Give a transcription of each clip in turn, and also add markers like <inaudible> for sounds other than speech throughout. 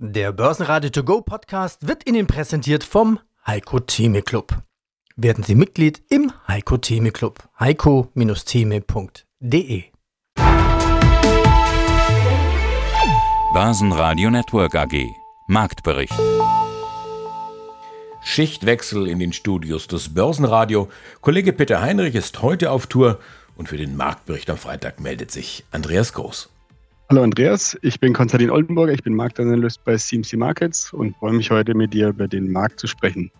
Der Börsenradio To Go Podcast wird Ihnen präsentiert vom Heiko Theme Club. Werden Sie Mitglied im Heiko Theme Club. heiko-theme.de Börsenradio Network AG Marktbericht Schichtwechsel in den Studios des Börsenradio. Kollege Peter Heinrich ist heute auf Tour und für den Marktbericht am Freitag meldet sich Andreas Groß. Hallo Andreas, ich bin Konstantin Oldenburger, ich bin Marktanalyst bei CMC Markets und freue mich heute mit dir über den Markt zu sprechen.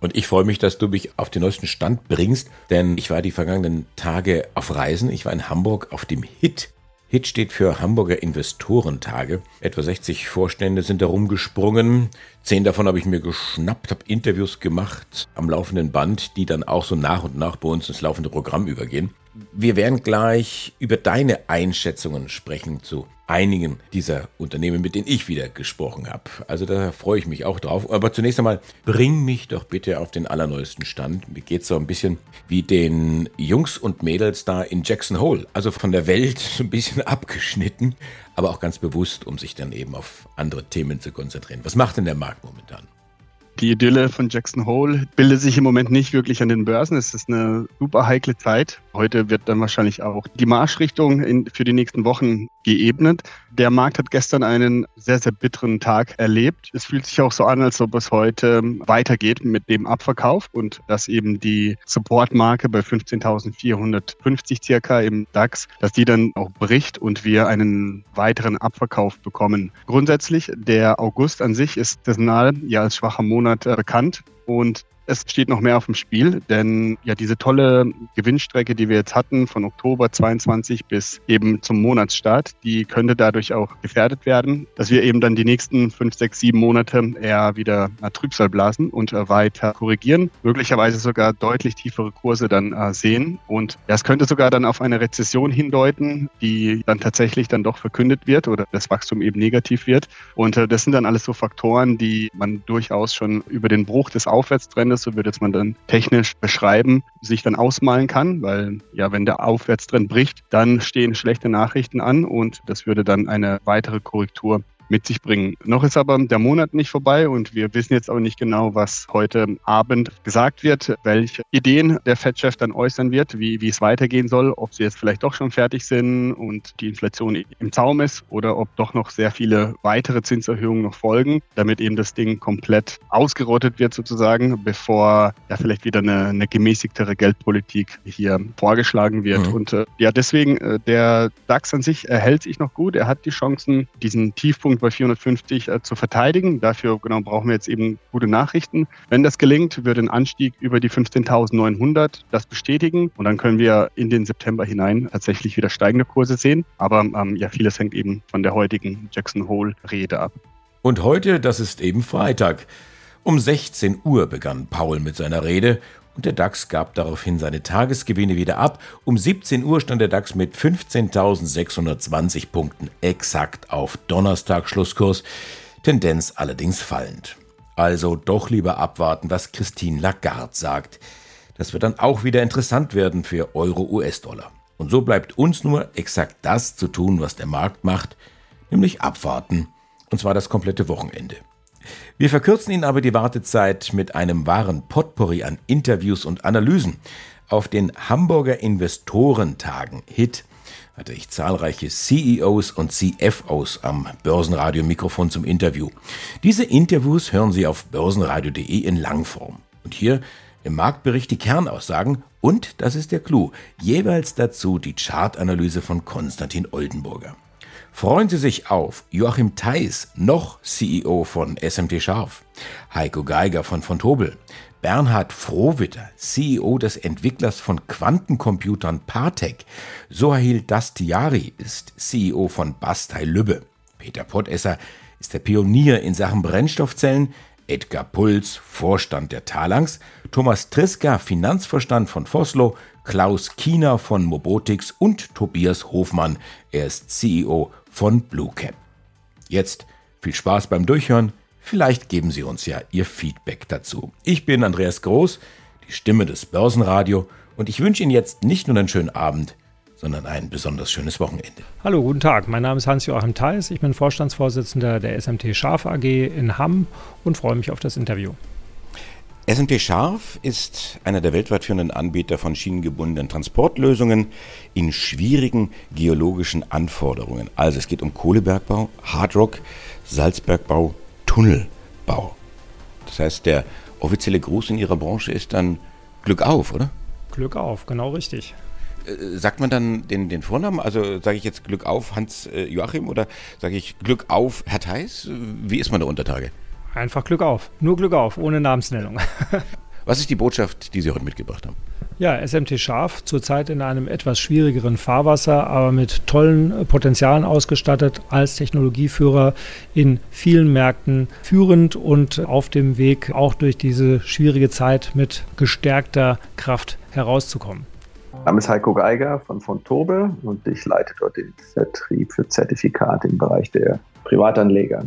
Und ich freue mich, dass du mich auf den neuesten Stand bringst, denn ich war die vergangenen Tage auf Reisen. Ich war in Hamburg auf dem HIT. HIT steht für Hamburger Investorentage. Etwa 60 Vorstände sind da rumgesprungen. Zehn davon habe ich mir geschnappt, habe Interviews gemacht am laufenden Band, die dann auch so nach und nach bei uns ins laufende Programm übergehen. Wir werden gleich über deine Einschätzungen sprechen zu einigen dieser Unternehmen, mit denen ich wieder gesprochen habe. Also da freue ich mich auch drauf. Aber zunächst einmal, bring mich doch bitte auf den allerneuesten Stand. Mir geht es so ein bisschen wie den Jungs und Mädels da in Jackson Hole. Also von der Welt <laughs> so ein bisschen abgeschnitten, aber auch ganz bewusst, um sich dann eben auf andere Themen zu konzentrieren. Was macht denn der Markt momentan? Die Idylle von Jackson Hole bildet sich im Moment nicht wirklich an den Börsen. Es ist eine super heikle Zeit. Heute wird dann wahrscheinlich auch die Marschrichtung in, für die nächsten Wochen geebnet. Der Markt hat gestern einen sehr, sehr bitteren Tag erlebt. Es fühlt sich auch so an, als ob es heute weitergeht mit dem Abverkauf und dass eben die Supportmarke bei 15.450 circa im DAX, dass die dann auch bricht und wir einen weiteren Abverkauf bekommen. Grundsätzlich, der August an sich ist saisonal ja als schwacher Monat äh, bekannt. Und es steht noch mehr auf dem Spiel, denn ja diese tolle Gewinnstrecke, die wir jetzt hatten von Oktober 22 bis eben zum Monatsstart, die könnte dadurch auch gefährdet werden, dass wir eben dann die nächsten fünf, sechs, sieben Monate eher wieder Trübsal blasen und äh, weiter korrigieren, möglicherweise sogar deutlich tiefere Kurse dann äh, sehen. Und ja, es könnte sogar dann auf eine Rezession hindeuten, die dann tatsächlich dann doch verkündet wird oder das Wachstum eben negativ wird. Und äh, das sind dann alles so Faktoren, die man durchaus schon über den Bruch des Aufwärtstrends Aufwärtstrendes, so würde es man dann technisch beschreiben, sich dann ausmalen kann, weil ja, wenn der Aufwärtstrend bricht, dann stehen schlechte Nachrichten an und das würde dann eine weitere Korrektur mit sich bringen. Noch ist aber der Monat nicht vorbei und wir wissen jetzt auch nicht genau, was heute Abend gesagt wird, welche Ideen der Fed-Chef dann äußern wird, wie, wie es weitergehen soll, ob sie jetzt vielleicht doch schon fertig sind und die Inflation im Zaum ist oder ob doch noch sehr viele weitere Zinserhöhungen noch folgen, damit eben das Ding komplett ausgerottet wird sozusagen, bevor ja vielleicht wieder eine, eine gemäßigtere Geldpolitik hier vorgeschlagen wird. Mhm. Und äh, ja, deswegen, äh, der DAX an sich erhält sich noch gut. Er hat die Chancen, diesen Tiefpunkt bei 450 äh, zu verteidigen. Dafür genau brauchen wir jetzt eben gute Nachrichten. Wenn das gelingt, würde ein Anstieg über die 15.900 das bestätigen und dann können wir in den September hinein tatsächlich wieder steigende Kurse sehen. Aber ähm, ja, vieles hängt eben von der heutigen Jackson Hole Rede ab. Und heute, das ist eben Freitag. Um 16 Uhr begann Paul mit seiner Rede und der DAX gab daraufhin seine Tagesgewinne wieder ab. Um 17 Uhr stand der DAX mit 15.620 Punkten exakt auf Donnerstag Schlusskurs, Tendenz allerdings fallend. Also doch lieber abwarten, was Christine Lagarde sagt. Das wird dann auch wieder interessant werden für Euro-US-Dollar. Und so bleibt uns nur exakt das zu tun, was der Markt macht, nämlich abwarten. Und zwar das komplette Wochenende. Wir verkürzen Ihnen aber die Wartezeit mit einem wahren Potpourri an Interviews und Analysen. Auf den Hamburger Investorentagen HIT hatte ich zahlreiche CEOs und CFOs am Börsenradio-Mikrofon zum Interview. Diese Interviews hören Sie auf börsenradio.de in Langform. Und hier im Marktbericht die Kernaussagen und, das ist der Clou, jeweils dazu die Chartanalyse von Konstantin Oldenburger. Freuen Sie sich auf Joachim Theis, noch CEO von SMT Scharf, Heiko Geiger von von Tobel, Bernhard Frohwitter, CEO des Entwicklers von Quantencomputern Partec, Sohail Dastiari ist CEO von Bastei Lübbe, Peter Pottesser ist der Pionier in Sachen Brennstoffzellen, Edgar Puls, Vorstand der Talangs, Thomas Triska, Finanzvorstand von Foslo, Klaus Kiener von Mobotix und Tobias Hofmann, er ist CEO von Bluecap. Jetzt viel Spaß beim Durchhören. Vielleicht geben Sie uns ja Ihr Feedback dazu. Ich bin Andreas Groß, die Stimme des Börsenradio, und ich wünsche Ihnen jetzt nicht nur einen schönen Abend, sondern ein besonders schönes Wochenende. Hallo, guten Tag. Mein Name ist Hans-Joachim Theis. Ich bin Vorstandsvorsitzender der SMT Scharf AG in Hamm und freue mich auf das Interview. SMT Scharf ist einer der weltweit führenden Anbieter von schienengebundenen Transportlösungen in schwierigen geologischen Anforderungen. Also es geht um Kohlebergbau, Hardrock, Salzbergbau, Tunnelbau. Das heißt, der offizielle Gruß in Ihrer Branche ist dann Glück auf, oder? Glück auf, genau richtig. Äh, sagt man dann den, den Vornamen? Also sage ich jetzt Glück auf Hans äh, Joachim oder sage ich Glück auf Herr Theis? Wie ist man da unter Tage? Einfach Glück auf. Nur Glück auf, ohne Namensnennung. <laughs> Was ist die Botschaft, die Sie heute mitgebracht haben? Ja, SMT Scharf, zurzeit in einem etwas schwierigeren Fahrwasser, aber mit tollen Potenzialen ausgestattet, als Technologieführer in vielen Märkten führend und auf dem Weg, auch durch diese schwierige Zeit mit gestärkter Kraft herauszukommen. Mein Name ist Heiko Geiger von Fontobel und ich leite dort den Vertrieb für Zertifikate im Bereich der Privatanleger.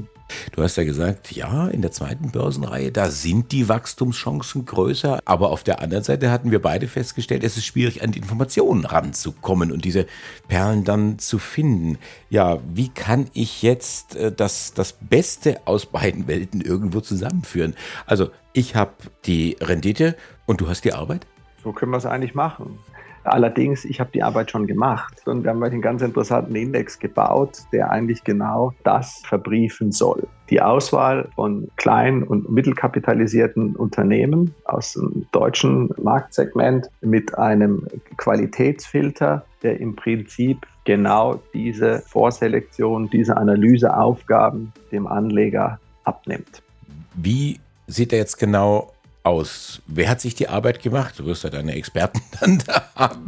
Du hast ja gesagt, ja, in der zweiten Börsenreihe, da sind die Wachstumschancen größer. Aber auf der anderen Seite hatten wir beide festgestellt, es ist schwierig, an die Informationen ranzukommen und diese Perlen dann zu finden. Ja, wie kann ich jetzt äh, das, das Beste aus beiden Welten irgendwo zusammenführen? Also, ich habe die Rendite und du hast die Arbeit? So können wir es eigentlich machen. Allerdings, ich habe die Arbeit schon gemacht und wir haben einen ganz interessanten Index gebaut, der eigentlich genau das verbriefen soll. Die Auswahl von klein- und mittelkapitalisierten Unternehmen aus dem deutschen Marktsegment mit einem Qualitätsfilter, der im Prinzip genau diese Vorselektion, diese Analyseaufgaben dem Anleger abnimmt. Wie sieht er jetzt genau aus? Wer hat sich die Arbeit gemacht? Du wirst ja deine Experten <laughs> dann da haben.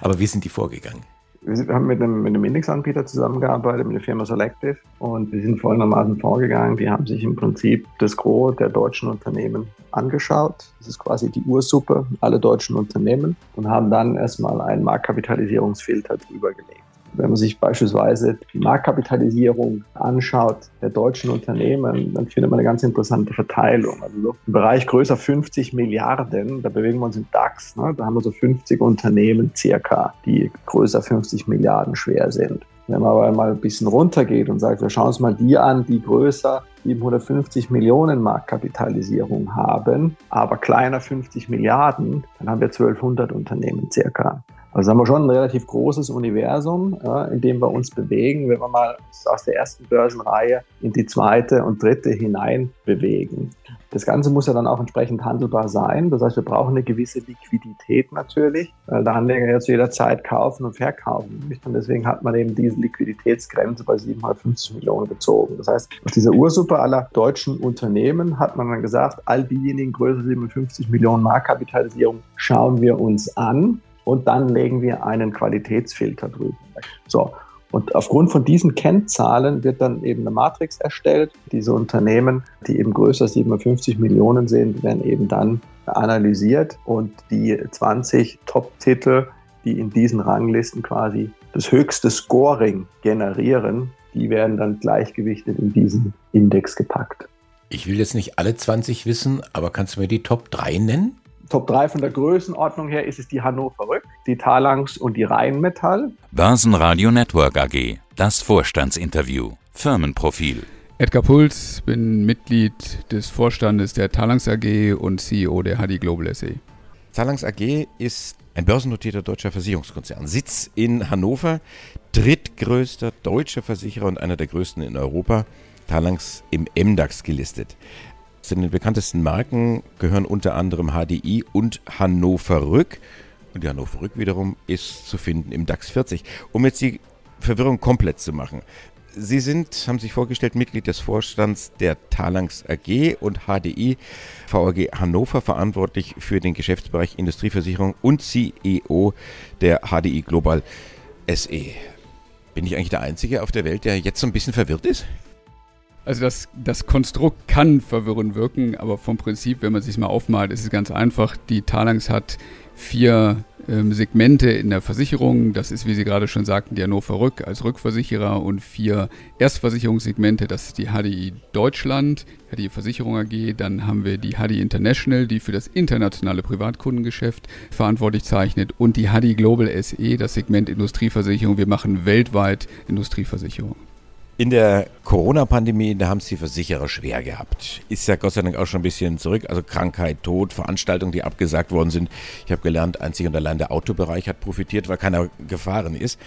Aber wie sind die vorgegangen? Wir haben mit einem, einem Indexanbieter zusammengearbeitet, mit der Firma Selective, und wir sind folgendermaßen vorgegangen. Die haben sich im Prinzip das Gros der deutschen Unternehmen angeschaut. Das ist quasi die Ursuppe, alle deutschen Unternehmen, und haben dann erstmal einen Marktkapitalisierungsfilter drüber gelegt. Wenn man sich beispielsweise die Marktkapitalisierung anschaut der deutschen Unternehmen, dann findet man eine ganz interessante Verteilung. Also so im Bereich größer 50 Milliarden, da bewegen wir uns im DAX. Ne? Da haben wir so 50 Unternehmen circa, die größer 50 Milliarden schwer sind. Wenn man aber mal ein bisschen runtergeht und sagt, wir schauen uns mal die an, die größer 750 Millionen Marktkapitalisierung haben, aber kleiner 50 Milliarden, dann haben wir 1200 Unternehmen circa. Also haben wir schon ein relativ großes Universum, ja, in dem wir uns bewegen, wenn wir mal aus der ersten Börsenreihe in die zweite und dritte hinein bewegen. Das Ganze muss ja dann auch entsprechend handelbar sein. Das heißt, wir brauchen eine gewisse Liquidität natürlich, weil der Anleger ja zu jeder Zeit kaufen und verkaufen möchte. Und deswegen hat man eben diese Liquiditätsgrenze bei 750 Millionen gezogen. Das heißt, aus dieser Ursuppe aller deutschen Unternehmen hat man dann gesagt, all diejenigen größer 57 Millionen Marktkapitalisierung schauen wir uns an und dann legen wir einen Qualitätsfilter drüber. So. Und aufgrund von diesen Kennzahlen wird dann eben eine Matrix erstellt. Diese Unternehmen, die eben größer 57 Millionen sind, werden eben dann analysiert und die 20 Top-Titel, die in diesen Ranglisten quasi das höchste Scoring generieren, die werden dann gleichgewichtet in diesen Index gepackt. Ich will jetzt nicht alle 20 wissen, aber kannst du mir die Top 3 nennen? Top 3 von der Größenordnung her ist es die Hannover Rück, die Talangs und die Rheinmetall. Börsenradio Network AG, das Vorstandsinterview, Firmenprofil. Edgar Puls, bin Mitglied des Vorstandes der Talangs AG und CEO der HD Global SE. Talangs AG ist ein börsennotierter deutscher Versicherungskonzern. Sitz in Hannover, drittgrößter deutscher Versicherer und einer der größten in Europa. Talangs im MDAX gelistet. Zu den bekanntesten Marken gehören unter anderem HDI und Hannover Rück. Und die Hannover Rück wiederum ist zu finden im DAX 40. Um jetzt die Verwirrung komplett zu machen. Sie sind, haben sich vorgestellt, Mitglied des Vorstands der Talangs AG und HDI VAG Hannover, verantwortlich für den Geschäftsbereich Industrieversicherung und CEO der HDI Global SE. Bin ich eigentlich der Einzige auf der Welt, der jetzt so ein bisschen verwirrt ist? Also das, das Konstrukt kann verwirrend wirken, aber vom Prinzip, wenn man es sich mal aufmalt, ist es ganz einfach. Die Talangs hat vier ähm, Segmente in der Versicherung. Das ist, wie Sie gerade schon sagten, die Hannover Rück als Rückversicherer und vier Erstversicherungssegmente. Das ist die HDI Deutschland, HDI Versicherung AG. Dann haben wir die HDI International, die für das internationale Privatkundengeschäft verantwortlich zeichnet und die HDI Global SE, das Segment Industrieversicherung. Wir machen weltweit Industrieversicherung. In der Corona-Pandemie, da haben es die Versicherer schwer gehabt. Ist ja Gott sei Dank auch schon ein bisschen zurück. Also Krankheit, Tod, Veranstaltungen, die abgesagt worden sind. Ich habe gelernt, einzig und allein der Autobereich hat profitiert, weil keiner gefahren ist.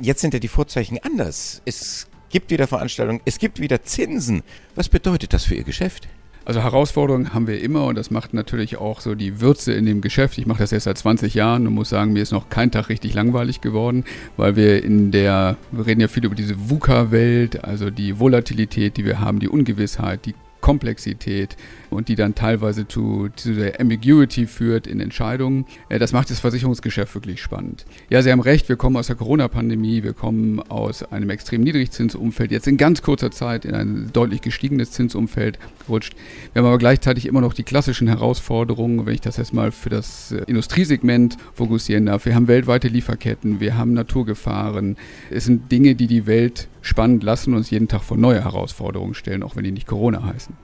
Jetzt sind ja die Vorzeichen anders. Es gibt wieder Veranstaltungen, es gibt wieder Zinsen. Was bedeutet das für Ihr Geschäft? Also Herausforderungen haben wir immer und das macht natürlich auch so die Würze in dem Geschäft. Ich mache das jetzt seit 20 Jahren und muss sagen, mir ist noch kein Tag richtig langweilig geworden, weil wir in der, wir reden ja viel über diese VUCA-Welt, also die Volatilität, die wir haben, die Ungewissheit, die Komplexität und die dann teilweise zu, zu der Ambiguity führt in Entscheidungen. Äh, das macht das Versicherungsgeschäft wirklich spannend. Ja, Sie haben recht, wir kommen aus der Corona-Pandemie, wir kommen aus einem extrem Niedrigzinsumfeld, jetzt in ganz kurzer Zeit in ein deutlich gestiegenes Zinsumfeld gerutscht. Wir haben aber gleichzeitig immer noch die klassischen Herausforderungen, wenn ich das jetzt mal für das äh, Industriesegment fokussieren darf. Wir haben weltweite Lieferketten, wir haben Naturgefahren. Es sind Dinge, die die Welt spannend lassen uns jeden Tag vor neue Herausforderungen stellen, auch wenn die nicht Corona heißen.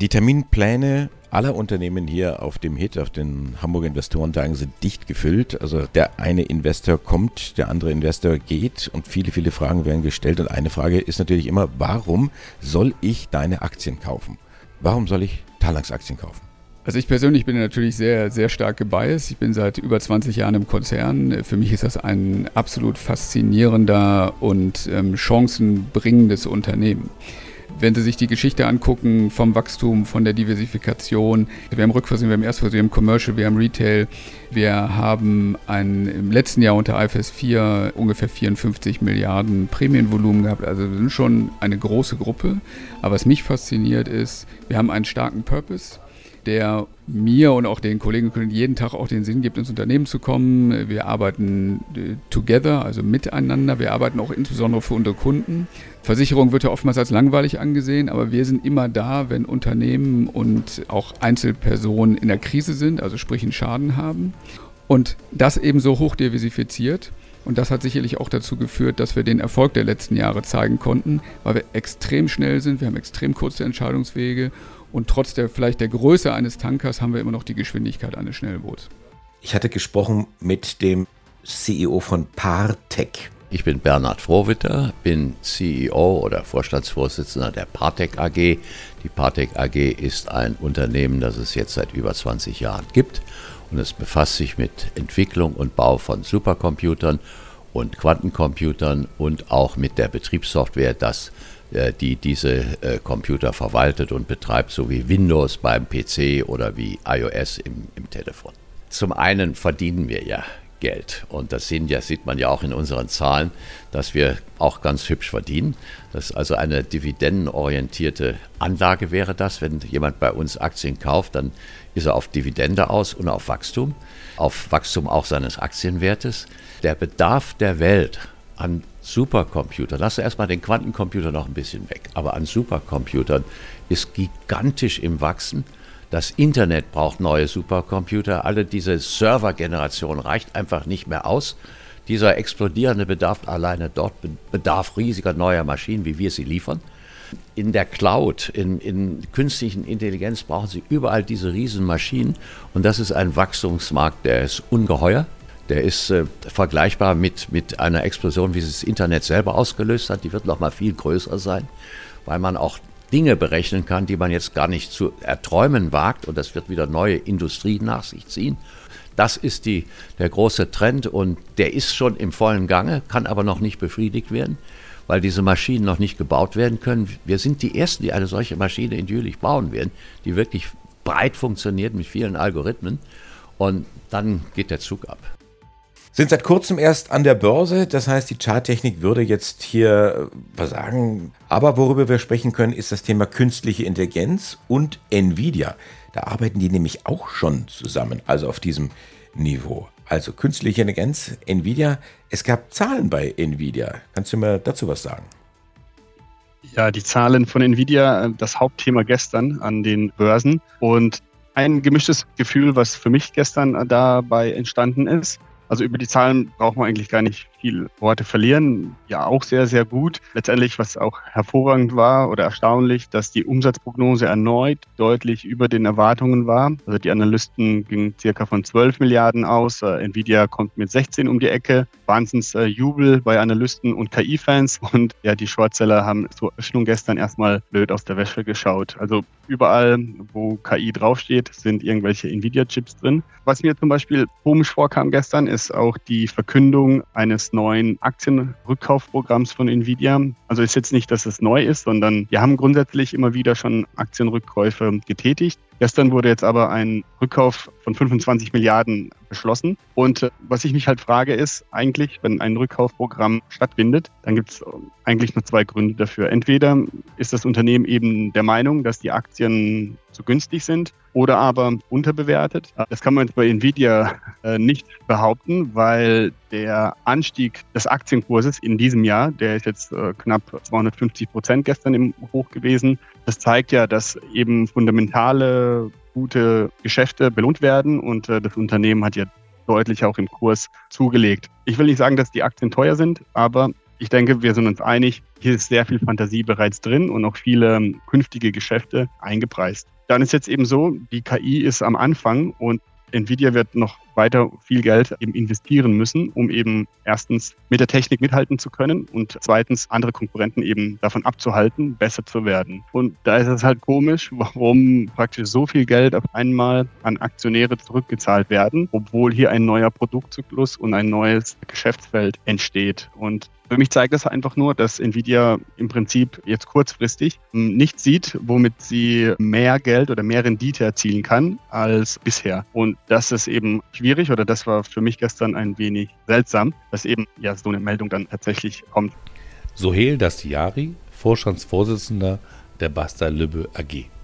Die Terminpläne aller Unternehmen hier auf dem HIT, auf den Hamburger Investorentagen, sind dicht gefüllt. Also der eine Investor kommt, der andere Investor geht und viele, viele Fragen werden gestellt. Und eine Frage ist natürlich immer, warum soll ich deine Aktien kaufen? Warum soll ich Talangs Aktien kaufen? Also ich persönlich bin natürlich sehr, sehr stark gebiased. Ich bin seit über 20 Jahren im Konzern. Für mich ist das ein absolut faszinierender und ähm, chancenbringendes Unternehmen. Wenn Sie sich die Geschichte angucken vom Wachstum, von der Diversifikation, wir haben Rückversicherung, wir haben Erstversicherung, wir haben Commercial, wir haben Retail, wir haben ein, im letzten Jahr unter IFS 4 ungefähr 54 Milliarden Prämienvolumen gehabt. Also wir sind schon eine große Gruppe. Aber was mich fasziniert ist, wir haben einen starken Purpose der mir und auch den Kollegen jeden Tag auch den Sinn gibt, ins Unternehmen zu kommen. Wir arbeiten äh, together, also miteinander. Wir arbeiten auch insbesondere für unsere Kunden. Versicherung wird ja oftmals als langweilig angesehen, aber wir sind immer da, wenn Unternehmen und auch Einzelpersonen in der Krise sind, also sprich einen Schaden haben. Und das eben so hoch diversifiziert. Und das hat sicherlich auch dazu geführt, dass wir den Erfolg der letzten Jahre zeigen konnten, weil wir extrem schnell sind, wir haben extrem kurze Entscheidungswege und trotz der vielleicht der Größe eines Tankers haben wir immer noch die Geschwindigkeit eines Schnellboots. Ich hatte gesprochen mit dem CEO von Partec. Ich bin Bernhard Frohwitter, bin CEO oder Vorstandsvorsitzender der Partec AG. Die Partec AG ist ein Unternehmen, das es jetzt seit über 20 Jahren gibt und es befasst sich mit Entwicklung und Bau von Supercomputern und Quantencomputern und auch mit der Betriebssoftware, das die diese äh, Computer verwaltet und betreibt, so wie Windows beim PC oder wie iOS im, im Telefon. Zum einen verdienen wir ja Geld. Und das ja, sieht man ja auch in unseren Zahlen, dass wir auch ganz hübsch verdienen. Das ist also eine dividendenorientierte Anlage wäre das. Wenn jemand bei uns Aktien kauft, dann ist er auf Dividende aus und auf Wachstum, auf Wachstum auch seines Aktienwertes. Der Bedarf der Welt an Supercomputern, lass erstmal den Quantencomputer noch ein bisschen weg, aber an Supercomputern ist gigantisch im Wachsen. Das Internet braucht neue Supercomputer. Alle diese Servergeneration reicht einfach nicht mehr aus. Dieser explodierende Bedarf alleine dort bedarf riesiger neuer Maschinen, wie wir sie liefern. In der Cloud, in, in künstlichen Intelligenz brauchen sie überall diese Riesenmaschinen. Und das ist ein Wachstumsmarkt, der ist ungeheuer. Der ist äh, vergleichbar mit, mit einer Explosion, wie es das Internet selber ausgelöst hat. Die wird noch mal viel größer sein, weil man auch Dinge berechnen kann, die man jetzt gar nicht zu erträumen wagt. Und das wird wieder neue Industrie nach sich ziehen. Das ist die, der große Trend und der ist schon im vollen Gange, kann aber noch nicht befriedigt werden, weil diese Maschinen noch nicht gebaut werden können. Wir sind die Ersten, die eine solche Maschine in Jülich bauen werden, die wirklich breit funktioniert mit vielen Algorithmen. Und dann geht der Zug ab sind seit kurzem erst an der Börse. Das heißt, die Charttechnik würde jetzt hier äh, was sagen. Aber worüber wir sprechen können, ist das Thema künstliche Intelligenz und Nvidia. Da arbeiten die nämlich auch schon zusammen, also auf diesem Niveau. Also künstliche Intelligenz, Nvidia. Es gab Zahlen bei Nvidia. Kannst du mir dazu was sagen? Ja, die Zahlen von Nvidia, äh, das Hauptthema gestern an den Börsen. Und ein gemischtes Gefühl, was für mich gestern dabei entstanden ist. Also über die Zahlen braucht man eigentlich gar nicht viel Worte verlieren. Ja, auch sehr, sehr gut. Letztendlich, was auch hervorragend war oder erstaunlich, dass die Umsatzprognose erneut deutlich über den Erwartungen war. Also die Analysten gingen circa von 12 Milliarden aus. Äh, Nvidia kommt mit 16 um die Ecke. Wahnsinns äh, Jubel bei Analysten und KI-Fans. <laughs> Und ja, die Shortseller haben zur Öffnung gestern erstmal blöd aus der Wäsche geschaut. Also überall, wo KI draufsteht, sind irgendwelche Nvidia-Chips drin. Was mir zum Beispiel komisch vorkam gestern, ist auch die Verkündung eines neuen Aktienrückkaufprogramms von Nvidia. Also ist jetzt nicht, dass es neu ist, sondern wir haben grundsätzlich immer wieder schon Aktienrückkäufe getätigt. Gestern wurde jetzt aber ein Rückkauf von 25 Milliarden beschlossen. Und äh, was ich mich halt frage, ist eigentlich, wenn ein Rückkaufprogramm stattfindet, dann gibt es eigentlich nur zwei Gründe dafür. Entweder ist das Unternehmen eben der Meinung, dass die Aktien zu günstig sind oder aber unterbewertet. Das kann man jetzt bei Nvidia äh, nicht behaupten, weil der Anstieg des Aktienkurses in diesem Jahr, der ist jetzt äh, knapp 250 Prozent gestern im Hoch gewesen, das zeigt ja, dass eben fundamentale gute Geschäfte belohnt werden und äh, das Unternehmen hat ja deutlich auch im Kurs zugelegt. Ich will nicht sagen, dass die Aktien teuer sind, aber ich denke, wir sind uns einig, hier ist sehr viel Fantasie bereits drin und auch viele ähm, künftige Geschäfte eingepreist. Dann ist jetzt eben so, die KI ist am Anfang und Nvidia wird noch weiter viel Geld eben investieren müssen, um eben erstens mit der Technik mithalten zu können und zweitens andere Konkurrenten eben davon abzuhalten, besser zu werden. Und da ist es halt komisch, warum praktisch so viel Geld auf einmal an Aktionäre zurückgezahlt werden, obwohl hier ein neuer Produktzyklus und ein neues Geschäftsfeld entsteht. Und für mich zeigt das einfach nur, dass Nvidia im Prinzip jetzt kurzfristig nicht sieht, womit sie mehr Geld oder mehr Rendite erzielen kann als bisher. Und das ist eben schwierig oder das war für mich gestern ein wenig seltsam, dass eben ja so eine Meldung dann tatsächlich kommt. Sohel Dastiari, Vorstandsvorsitzender der Basta Lübbe AG.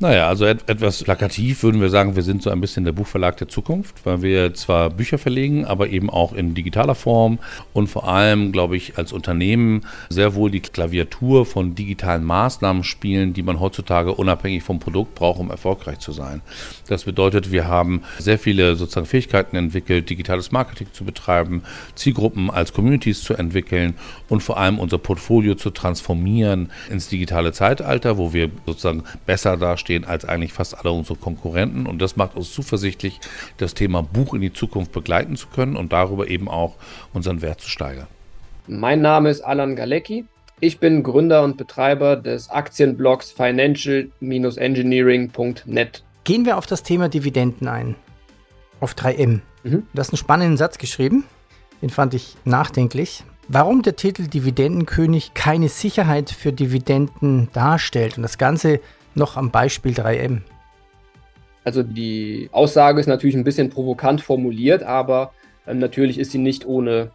Naja, also et etwas plakativ würden wir sagen, wir sind so ein bisschen der Buchverlag der Zukunft, weil wir zwar Bücher verlegen, aber eben auch in digitaler Form und vor allem, glaube ich, als Unternehmen sehr wohl die Klaviatur von digitalen Maßnahmen spielen, die man heutzutage unabhängig vom Produkt braucht, um erfolgreich zu sein. Das bedeutet, wir haben sehr viele sozusagen Fähigkeiten entwickelt, digitales Marketing zu betreiben, Zielgruppen als Communities zu entwickeln und vor allem unser Portfolio zu transformieren ins digitale Zeitalter, wo wir sozusagen besser dastehen dastehen als eigentlich fast alle unsere Konkurrenten. Und das macht uns zuversichtlich, das Thema Buch in die Zukunft begleiten zu können und darüber eben auch unseren Wert zu steigern. Mein Name ist Alan Galecki. Ich bin Gründer und Betreiber des Aktienblogs financial-engineering.net. Gehen wir auf das Thema Dividenden ein. Auf 3M. Mhm. Du hast einen spannenden Satz geschrieben. Den fand ich nachdenklich. Warum der Titel Dividendenkönig keine Sicherheit für Dividenden darstellt und das Ganze noch am Beispiel 3M? Also die Aussage ist natürlich ein bisschen provokant formuliert, aber äh, natürlich ist sie nicht ohne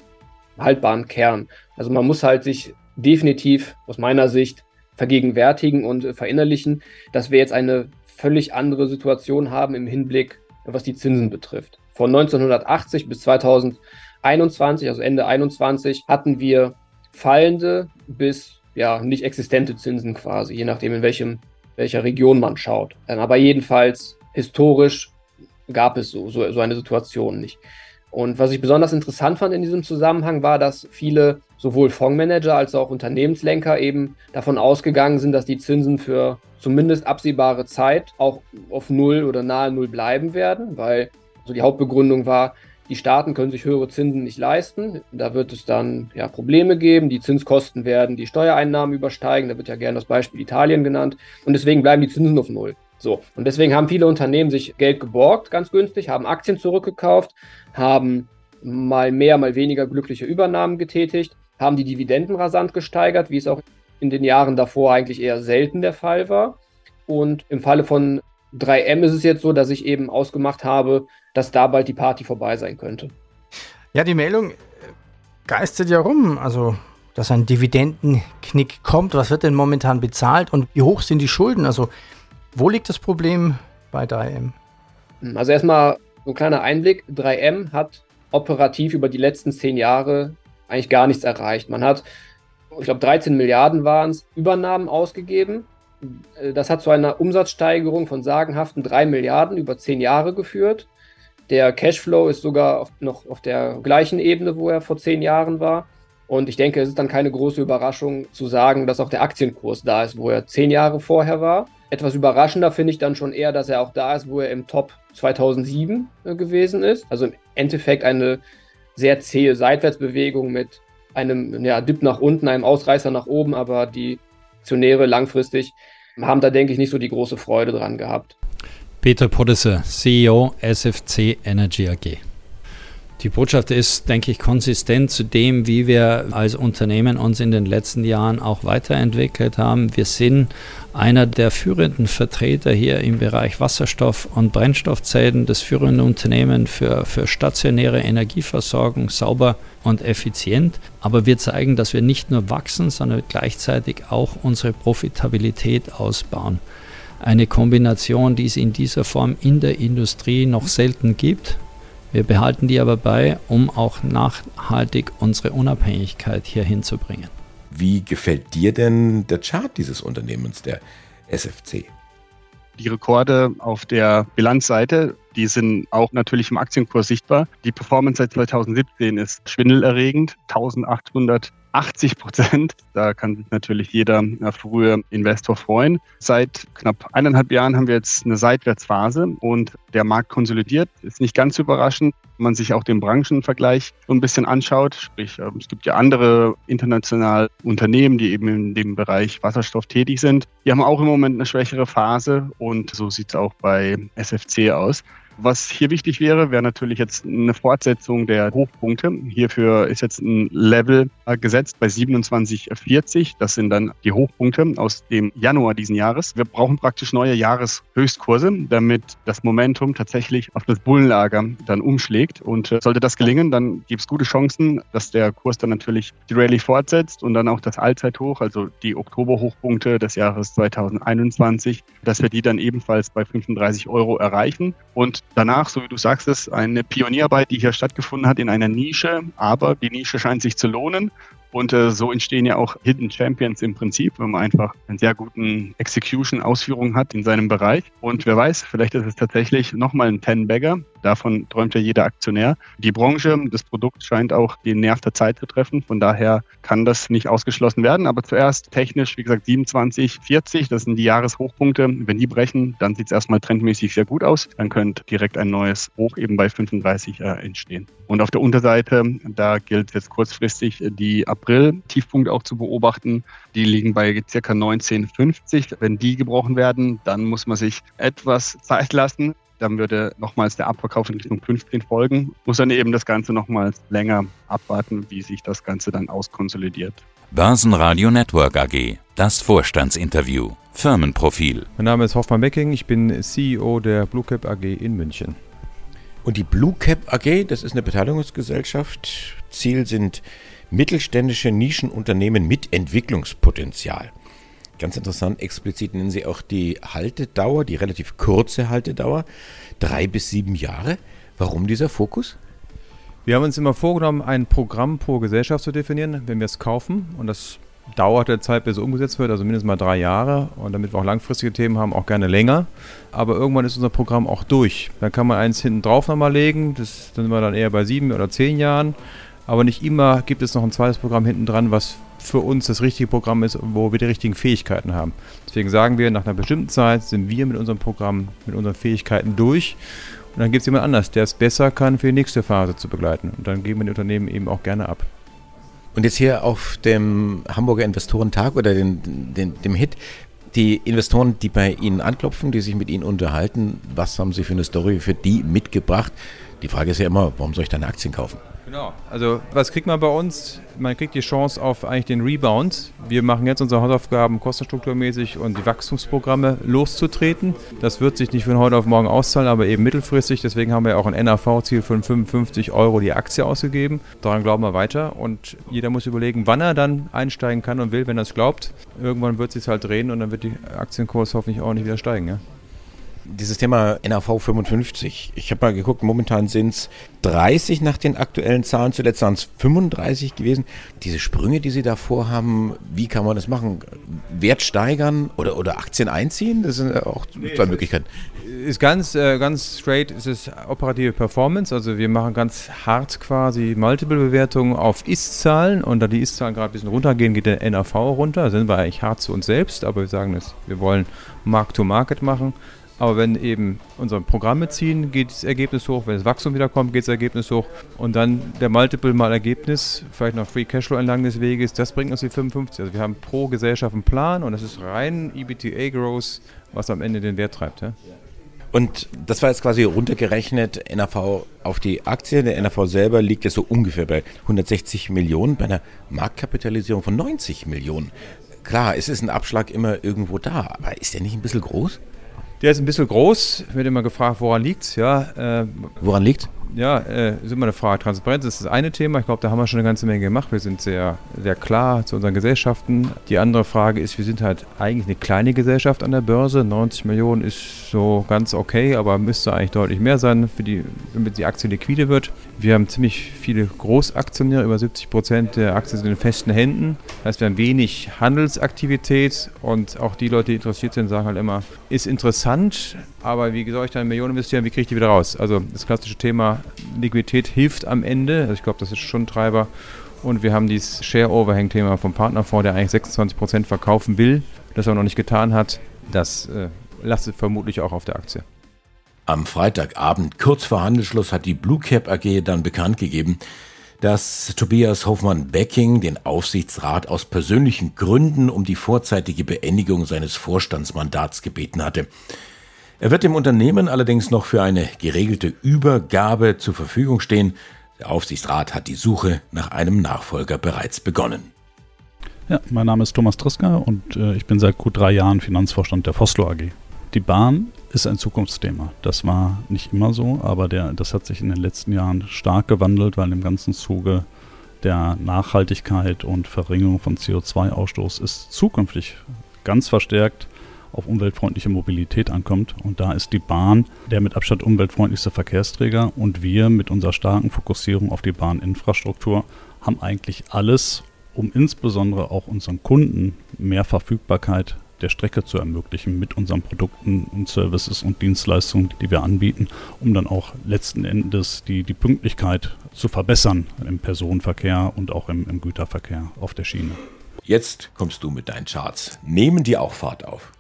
haltbaren Kern. Also man muss halt sich definitiv aus meiner Sicht vergegenwärtigen und äh, verinnerlichen, dass wir jetzt eine völlig andere Situation haben im Hinblick, was die Zinsen betrifft. Von 1980 bis 2021, also Ende 2021, hatten wir fallende bis ja nicht existente Zinsen quasi, je nachdem in welchem welcher Region man schaut. Ähm, aber jedenfalls historisch gab es so, so, so eine Situation nicht. Und was ich besonders interessant fand in diesem Zusammenhang war, dass viele sowohl Fondsmanager als auch Unternehmenslenker eben davon ausgegangen sind, dass die Zinsen für zumindest absehbare Zeit auch auf Null oder nahe Null bleiben werden, weil also die Hauptbegründung war, die Staaten können sich höhere Zinsen nicht leisten. Da wird es dann ja, Probleme geben. Die Zinskosten werden die Steuereinnahmen übersteigen. Da wird ja gerne das Beispiel Italien genannt. Und deswegen bleiben die Zinsen auf Null. So. Und deswegen haben viele Unternehmen sich Geld geborgt, ganz günstig, haben Aktien zurückgekauft, haben mal mehr, mal weniger glückliche Übernahmen getätigt, haben die Dividenden rasant gesteigert, wie es auch in den Jahren davor eigentlich eher selten der Fall war. Und im Falle von 3M ist es jetzt so, dass ich eben ausgemacht habe, dass da bald die Party vorbei sein könnte. Ja, die Meldung geistert ja rum. Also, dass ein Dividendenknick kommt. Was wird denn momentan bezahlt und wie hoch sind die Schulden? Also, wo liegt das Problem bei 3M? Also, erstmal so ein kleiner Einblick. 3M hat operativ über die letzten zehn Jahre eigentlich gar nichts erreicht. Man hat, ich glaube, 13 Milliarden waren es, Übernahmen ausgegeben Äh, das hat zu einer Umsatzsteigerung von sagenhaften 3 Milliarden über 10 Jahre geführt. Der Cashflow ist sogar noch auf der gleichen Ebene, wo er vor 10 Jahren war. Und ich denke, es ist dann keine große Überraschung zu sagen, dass auch der Aktienkurs da ist, wo er 10 Jahre vorher war. Etwas überraschender finde ich dann schon eher, dass er auch da ist, wo er im Top 2007 äh, gewesen ist. Also im Endeffekt eine sehr zähe Seitwärtsbewegung mit einem ja, Dip nach unten, einem Ausreißer nach oben, aber die Aktionäre langfristig haben da, denke ich, nicht so die große Freude dran gehabt. Peter Podesser, CEO SFC Energy AG. Die Botschaft ist, denke ich, konsistent zu dem, wie wir als Unternehmen uns in den letzten Jahren auch weiterentwickelt haben. Wir sind einer der führenden Vertreter hier im Bereich Wasserstoff- und Brennstoffzellen, das führende Unternehmen für, für stationäre Energieversorgung, sauber und effizient. Aber wir zeigen, dass wir nicht nur wachsen, sondern gleichzeitig auch unsere Profitabilität ausbauen. Eine Kombination, die es in dieser Form in der Industrie noch selten gibt. Wir behalten die aber bei, um auch nachhaltig unsere Unabhängigkeit hier hinzubringen. Wie gefällt dir denn der Chart dieses Unternehmens, der SFC? Die Rekorde auf der Bilanzseite, die sind auch natürlich im Aktienkurs sichtbar. Die Performance seit 2017 ist schwindelerregend. 1800 80 Prozent. Da kann sich natürlich jeder frühe Investor freuen. Seit knapp eineinhalb Jahren haben wir jetzt eine Seitwärtsphase und der Markt konsolidiert. Ist nicht ganz überraschend, wenn man sich auch den Branchenvergleich so ein bisschen anschaut. Sprich, ähm, es gibt ja andere international Unternehmen, die eben in dem Bereich Wasserstoff tätig sind. Die haben auch im Moment eine schwächere Phase und so sieht es auch bei SFC aus. Was hier wichtig wäre, wäre natürlich jetzt eine Fortsetzung der Hochpunkte. Hierfür ist jetzt ein Level äh, gesetzt bei 27,40. Das sind dann die Hochpunkte aus dem Januar diesen Jahres. Wir brauchen praktisch neue Jahreshöchstkurse, damit das Momentum tatsächlich auf das Bullenlager dann umschlägt. Und äh, sollte das gelingen, dann gibt es gute Chancen, dass der Kurs dann natürlich die Rallye fortsetzt und dann auch das Allzeithoch, also die Oktoberhochpunkte des Jahres 2021, dass wir die dann ebenfalls bei 35 Euro erreichen. Und danach, so wie du sagst, ist eine Pionierarbeit, die hier stattgefunden hat in einer Nische, aber die Nische scheint sich zu lohnen. Und äh, so entstehen ja auch Hidden Champions im Prinzip, wenn man einfach einen sehr guten Execution-Ausführung hat in seinem Bereich. Und wer weiß, vielleicht ist es tatsächlich nochmal ein Ten-Bagger. Davon träumt ja jeder Aktionär. Die Branche, das Produkt scheint auch den Nerv der Zeit zu treffen. Von daher kann das nicht ausgeschlossen werden. Aber zuerst technisch, wie gesagt, 27, 40, das sind die Jahreshochpunkte. Wenn die brechen, dann sieht es erstmal trendmäßig sehr gut aus. Dann könnte direkt ein neues Hoch eben bei 35 äh, entstehen. Und auf der Unterseite, da gilt jetzt kurzfristig die April-Tiefpunkt auch zu beobachten. Die liegen bei ca. 19,50. Wenn die gebrochen werden, dann muss man sich etwas Zeit lassen. Dann würde nochmals der Abverkauf in Richtung 15 folgen. Muss dann eben das Ganze nochmals länger abwarten, wie sich das Ganze dann auskonsolidiert. Börsenradio Network AG, das Vorstandsinterview, Firmenprofil. Mein Name ist Hoffmann Becking, ich bin CEO der Blue Cap AG in München. Und die Blue Cap AG, das ist eine Beteiligungsgesellschaft. Ziel sind mittelständische Nischenunternehmen mit Entwicklungspotenzial. Ganz interessant, explizit nennen Sie auch die Haltedauer, die relativ kurze Haltedauer, drei bis sieben Jahre. Warum dieser Fokus? Wir haben uns immer vorgenommen, ein Programm pro Gesellschaft zu definieren, wenn wir es kaufen. Und das dauert der Zeit, bis es umgesetzt wird, also mindestens mal drei Jahre. Und damit wir auch langfristige Themen haben, auch gerne länger. Aber irgendwann ist unser Programm auch durch. Dann kann man eins hinten drauf nochmal legen. Das, sind wir dann eher bei sieben oder zehn Jahren. Aber nicht immer gibt es noch ein zweites Programm hinten dran, was für uns das richtige Programm ist, wo wir die richtigen Fähigkeiten haben. Deswegen sagen wir, nach einer bestimmten Zeit sind wir mit unserem Programm, mit unseren Fähigkeiten durch. Und dann gibt es jemand anders, der es besser kann, für die nächste Phase zu begleiten. Und dann geben wir die Unternehmen eben auch gerne ab. Und jetzt hier auf dem Hamburger Investorentag oder den, den, dem HIT, die Investoren, die bei Ihnen anklopfen, die sich mit Ihnen unterhalten, was haben Sie für eine Story für die mitgebracht? Die Frage ist ja immer, warum soll ich deine Aktien kaufen? Genau. Also was kriegt man bei uns? Man kriegt die Chance auf eigentlich den Rebound. Wir machen jetzt unsere Hausaufgaben kostenstrukturmäßig und die Wachstumsprogramme loszutreten. Das wird sich nicht von heute auf morgen auszahlen, aber eben mittelfristig. Deswegen haben wir auch ein NAV-Ziel von 55 Euro die Aktie ausgegeben. Daran glauben wir weiter und jeder muss überlegen, wann er dann einsteigen kann und will, wenn er es glaubt. Irgendwann wird es sich halt drehen und dann wird die Aktienkurs hoffentlich auch nicht wieder steigen. Ja? Dieses Thema NAV 55. Ich habe mal geguckt, momentan sind es 30 nach den aktuellen Zahlen, zuletzt waren es 35 gewesen. Diese Sprünge, die Sie da vorhaben, wie kann man das machen? Wert steigern oder, oder Aktien einziehen? Das sind auch zwei Möglichkeiten. Ist ganz, äh, ganz straight, es ist operative Performance. Also wir machen ganz hart quasi Multiple-Bewertungen auf Ist-Zahlen und da die Ist-Zahlen gerade ein bisschen runtergehen, geht der NAV runter. Da sind wir eigentlich hart zu uns selbst, aber wir sagen, dass wir wollen Mark-to-Market machen. Aber wenn eben unsere Programme ziehen, geht das Ergebnis hoch. Wenn das Wachstum wieder kommt, geht das Ergebnis hoch. Und dann der Multiple mal Ergebnis, vielleicht noch Free Cashflow entlang des Weges, das bringt uns die 55. Also wir haben pro Gesellschaft einen Plan und das ist rein EBTA Growth, was am Ende den Wert treibt. Ja? Und das war jetzt quasi runtergerechnet, NAV auf die Aktie. Der NAV selber liegt jetzt so ungefähr bei 160 Millionen, bei einer Marktkapitalisierung von 90 Millionen. Klar, es ist ein Abschlag immer irgendwo da, aber ist der nicht ein bisschen groß? Der ist ein bisschen groß. Wird immer gefragt, woran liegt es? Ja, äh, woran liegt ja, äh, ist immer eine Frage. Transparenz ist das eine Thema. Ich glaube, da haben wir schon eine ganze Menge gemacht. Wir sind sehr, sehr klar zu unseren Gesellschaften. Die andere Frage ist, wir sind halt eigentlich eine kleine Gesellschaft an der Börse. 90 Millionen ist so ganz okay, aber müsste eigentlich deutlich mehr sein, für die, damit die Aktie liquide wird. Wir haben ziemlich viele Großaktionäre, über 70 Prozent der Aktien sind in festen Händen. Das heißt, wir haben wenig Handelsaktivität und auch die Leute, die interessiert sind, sagen halt immer, ist interessant, aber wie soll ich da eine Million investieren, wie kriege ich die wieder raus? Also das klassische Thema Liquidität hilft am Ende. Also ich glaube, das ist schon ein Treiber. Und wir haben dieses Share-Overhang-Thema vom Partnerfonds, der eigentlich 26% verkaufen will, das aber noch nicht getan hat. Das äh, lastet vermutlich auch auf der Aktie. Am Freitagabend, kurz vor Handelsschluss, hat die Blue Cap AG dann bekannt gegeben, dass Tobias Hoffmann-Becking den Aufsichtsrat aus persönlichen Gründen um die vorzeitige Beendigung seines Vorstandsmandats gebeten hatte. Er wird dem Unternehmen allerdings noch für eine geregelte Übergabe zur Verfügung stehen. Der Aufsichtsrat hat die Suche nach einem Nachfolger bereits begonnen. Ja, mein Name ist Thomas Triska und äh, ich bin seit gut drei Jahren Finanzvorstand der Foslo AG. Die Bahn ist ein Zukunftsthema. Das war nicht immer so, aber der, das hat sich in den letzten Jahren stark gewandelt, weil im ganzen Zuge der Nachhaltigkeit und Verringerung von CO2-Ausstoß ist zukünftig ganz verstärkt auf umweltfreundliche Mobilität ankommt. Und da ist die Bahn der mit Abstand umweltfreundlichste Verkehrsträger und wir mit unserer starken Fokussierung auf die Bahninfrastruktur haben eigentlich alles, um insbesondere auch unseren Kunden mehr Verfügbarkeit der Strecke zu ermöglichen mit unseren Produkten und Services und Dienstleistungen, die wir anbieten, um dann auch letzten Endes die, die Pünktlichkeit zu verbessern im Personenverkehr und auch im, im Güterverkehr auf der Schiene. Jetzt kommst du mit deinen Charts. Nehmen die auch Fahrt auf?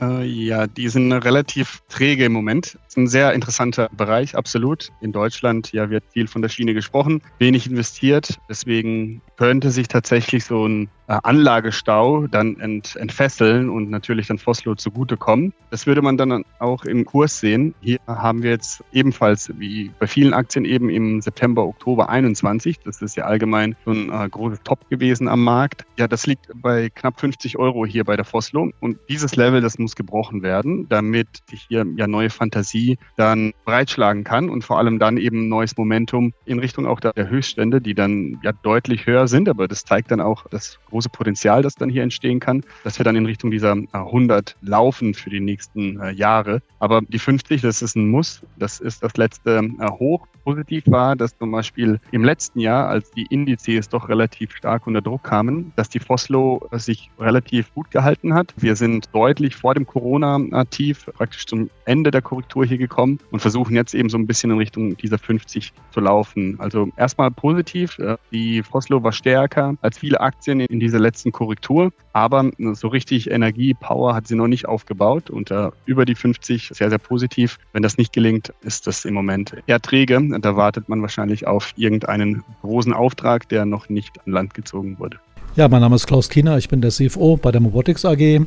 Äh, ja, die sind relativ träge im Moment. Das ist ein sehr interessanter Bereich, absolut. In Deutschland ja wird viel von der Schiene gesprochen, wenig investiert. Deswegen könnte sich tatsächlich so ein Anlagestau dann ent, entfesseln und natürlich dann Foslo zugutekommen. Das würde man dann auch im Kurs sehen. Hier haben wir jetzt ebenfalls, wie bei vielen Aktien, eben im September, Oktober 21. Das ist ja allgemein so ein äh, großes Top gewesen am Markt. Ja, das liegt bei knapp 50 Euro hier bei der Foslo. Und dieses Level, das muss gebrochen werden, damit sich hier ja neue Fantasie dann breitschlagen kann und vor allem dann eben neues Momentum in Richtung auch der Höchststände, die dann ja deutlich höher sind, aber das zeigt dann auch das große Potenzial, das dann hier entstehen kann, dass wir dann in Richtung dieser 100 äh, laufen für die nächsten äh, Jahre. Aber die 50, das ist ein Muss. Das ist das letzte äh, Hoch. Positiv war, dass zum Beispiel im letzten Jahr, als die Indizes doch relativ stark unter Druck kamen, dass die Foslo sich relativ gut gehalten hat. Wir sind deutlich vor dem Corona-Tief, praktisch zum Ende der Korrektur hier gekommen und versuchen jetzt eben so ein bisschen in Richtung dieser 50 zu laufen. Also erstmal positiv. Die Foslo war stärker als viele Aktien in dieser letzten Korrektur. Aber so richtig Energie, Power hat sie noch nicht aufgebaut und äh, über die 50 sehr, sehr positiv. Wenn das nicht gelingt, ist das im Moment eher träge. Da wartet man wahrscheinlich auf irgendeinen großen Auftrag, der noch nicht an Land gezogen wurde. Ja, mein Name ist Klaus Kiener, ich bin der CFO bei der Mobotics AG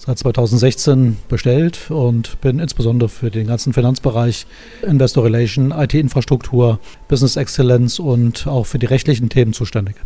seit 2016 bestellt und bin insbesondere für den ganzen Finanzbereich, Investor Relation, IT-Infrastruktur, Business Excellence und auch für die rechtlichen Themen zuständig.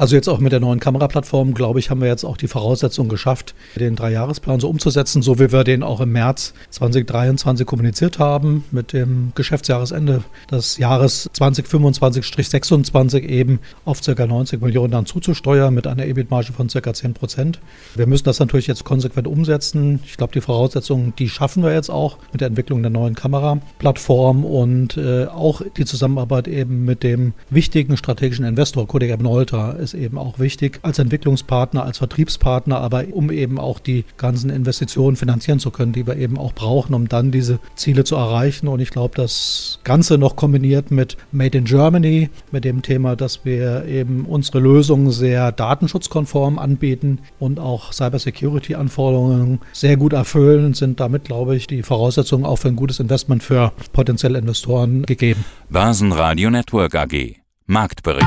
Also jetzt auch mit der neuen Kameraplattform, glaube ich, haben wir jetzt auch die Voraussetzungen geschafft, den Dreijahresplan so umzusetzen, so wie wir den auch im März 2023 kommuniziert haben, mit dem Geschäftsjahresende des Jahres 2025-26 eben auf ca. 90 Millionen dann zuzusteuern mit einer EBIT-Marge von ca. 10 Prozent. Wir müssen das natürlich jetzt konsequent umsetzen. Ich glaube, die Voraussetzungen, die schaffen wir jetzt auch mit der Entwicklung der neuen Kameraplattform und äh, auch die Zusammenarbeit eben mit dem wichtigen strategischen Investor Kodak Abnolta ist eben auch wichtig als Entwicklungspartner, als Vertriebspartner, aber um eben auch die ganzen Investitionen finanzieren zu können, die wir eben auch brauchen, um dann diese Ziele zu erreichen. Und ich glaube, das Ganze noch kombiniert mit Made in Germany, mit dem Thema, dass wir eben unsere Lösungen sehr datenschutzkonform anbieten und auch Cybersecurity-Anforderungen sehr gut erfüllen, sind damit, glaube ich, die Voraussetzungen auch für ein gutes Investment für potenzielle Investoren gegeben. Basen Network AG Marktbericht.